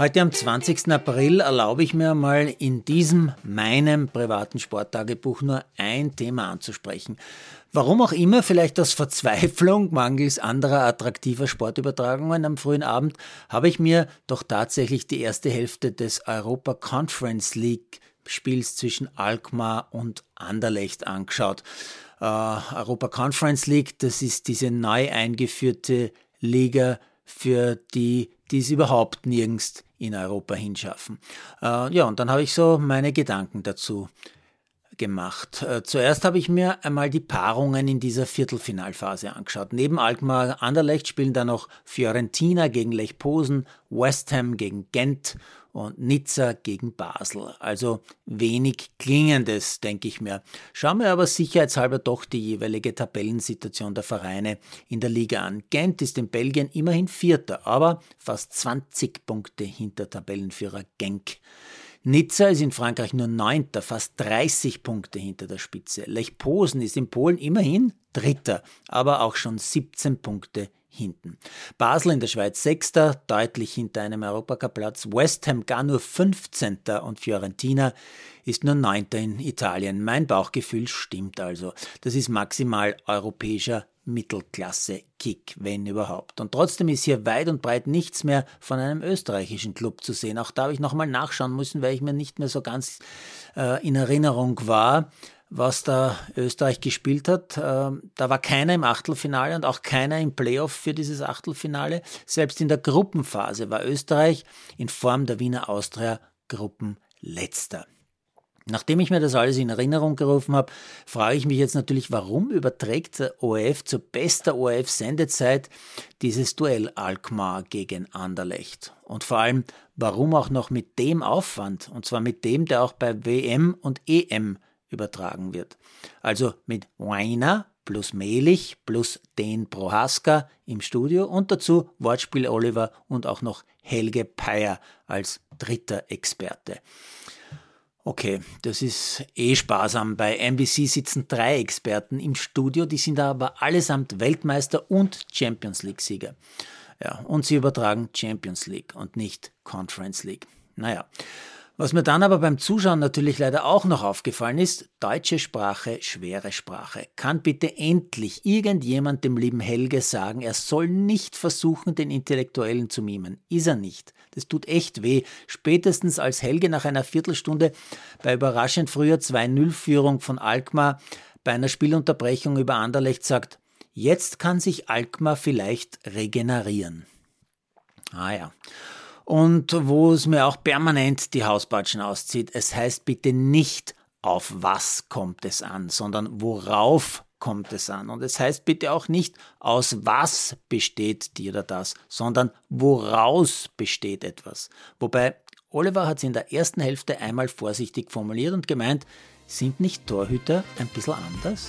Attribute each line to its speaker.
Speaker 1: Heute am 20. April erlaube ich mir mal in diesem meinem privaten Sporttagebuch nur ein Thema anzusprechen. Warum auch immer, vielleicht aus Verzweiflung mangels anderer attraktiver Sportübertragungen am frühen Abend, habe ich mir doch tatsächlich die erste Hälfte des Europa Conference League Spiels zwischen Alkmaar und Anderlecht angeschaut. Äh, Europa Conference League, das ist diese neu eingeführte Liga für die, die es überhaupt nirgends in Europa hinschaffen. Äh, ja, und dann habe ich so meine Gedanken dazu gemacht. Äh, zuerst habe ich mir einmal die Paarungen in dieser Viertelfinalphase angeschaut. Neben Alkmaar Anderlecht spielen da noch Fiorentina gegen Lech Posen, West Ham gegen Gent und Nizza gegen Basel. Also wenig Klingendes, denke ich mir. Schauen wir aber sicherheitshalber doch die jeweilige Tabellensituation der Vereine in der Liga an. Gent ist in Belgien immerhin Vierter, aber fast 20 Punkte hinter Tabellenführer Genk. Nizza ist in Frankreich nur Neunter, fast 30 Punkte hinter der Spitze. Lech Posen ist in Polen immerhin Dritter, aber auch schon 17 Punkte hinten. Basel in der Schweiz Sechster, deutlich hinter einem Europacup-Platz. West Ham gar nur 15. und Fiorentina ist nur Neunter in Italien. Mein Bauchgefühl stimmt also. Das ist maximal europäischer Mittelklasse-Kick, wenn überhaupt. Und trotzdem ist hier weit und breit nichts mehr von einem österreichischen Club zu sehen. Auch da habe ich nochmal nachschauen müssen, weil ich mir nicht mehr so ganz äh, in Erinnerung war, was da Österreich gespielt hat. Äh, da war keiner im Achtelfinale und auch keiner im Playoff für dieses Achtelfinale. Selbst in der Gruppenphase war Österreich in Form der Wiener Austria Gruppenletzter. Nachdem ich mir das alles in Erinnerung gerufen habe, frage ich mich jetzt natürlich, warum überträgt der ORF zur bester ORF-Sendezeit dieses Duell Alkmaar gegen Anderlecht? Und vor allem, warum auch noch mit dem Aufwand? Und zwar mit dem, der auch bei WM und EM übertragen wird. Also mit Weiner plus Melich plus den Prohaska im Studio und dazu Wortspiel Oliver und auch noch Helge Peyer als dritter Experte. Okay, das ist eh sparsam. Bei NBC sitzen drei Experten im Studio, die sind aber allesamt Weltmeister und Champions League-Sieger. Ja, und sie übertragen Champions League und nicht Conference League. Naja. Was mir dann aber beim Zuschauen natürlich leider auch noch aufgefallen ist, deutsche Sprache, schwere Sprache. Kann bitte endlich irgendjemand dem lieben Helge sagen, er soll nicht versuchen, den Intellektuellen zu mimen. Ist er nicht. Das tut echt weh. Spätestens als Helge nach einer Viertelstunde bei überraschend früher 2-0-Führung von Alkmaar bei einer Spielunterbrechung über Anderlecht sagt, jetzt kann sich Alkmaar vielleicht regenerieren. Ah ja und wo es mir auch permanent die Hausbatschen auszieht. Es heißt bitte nicht, auf was kommt es an, sondern worauf kommt es an. Und es heißt bitte auch nicht, aus was besteht die oder das, sondern woraus besteht etwas. Wobei Oliver hat es in der ersten Hälfte einmal vorsichtig formuliert und gemeint, sind nicht Torhüter ein bisschen anders?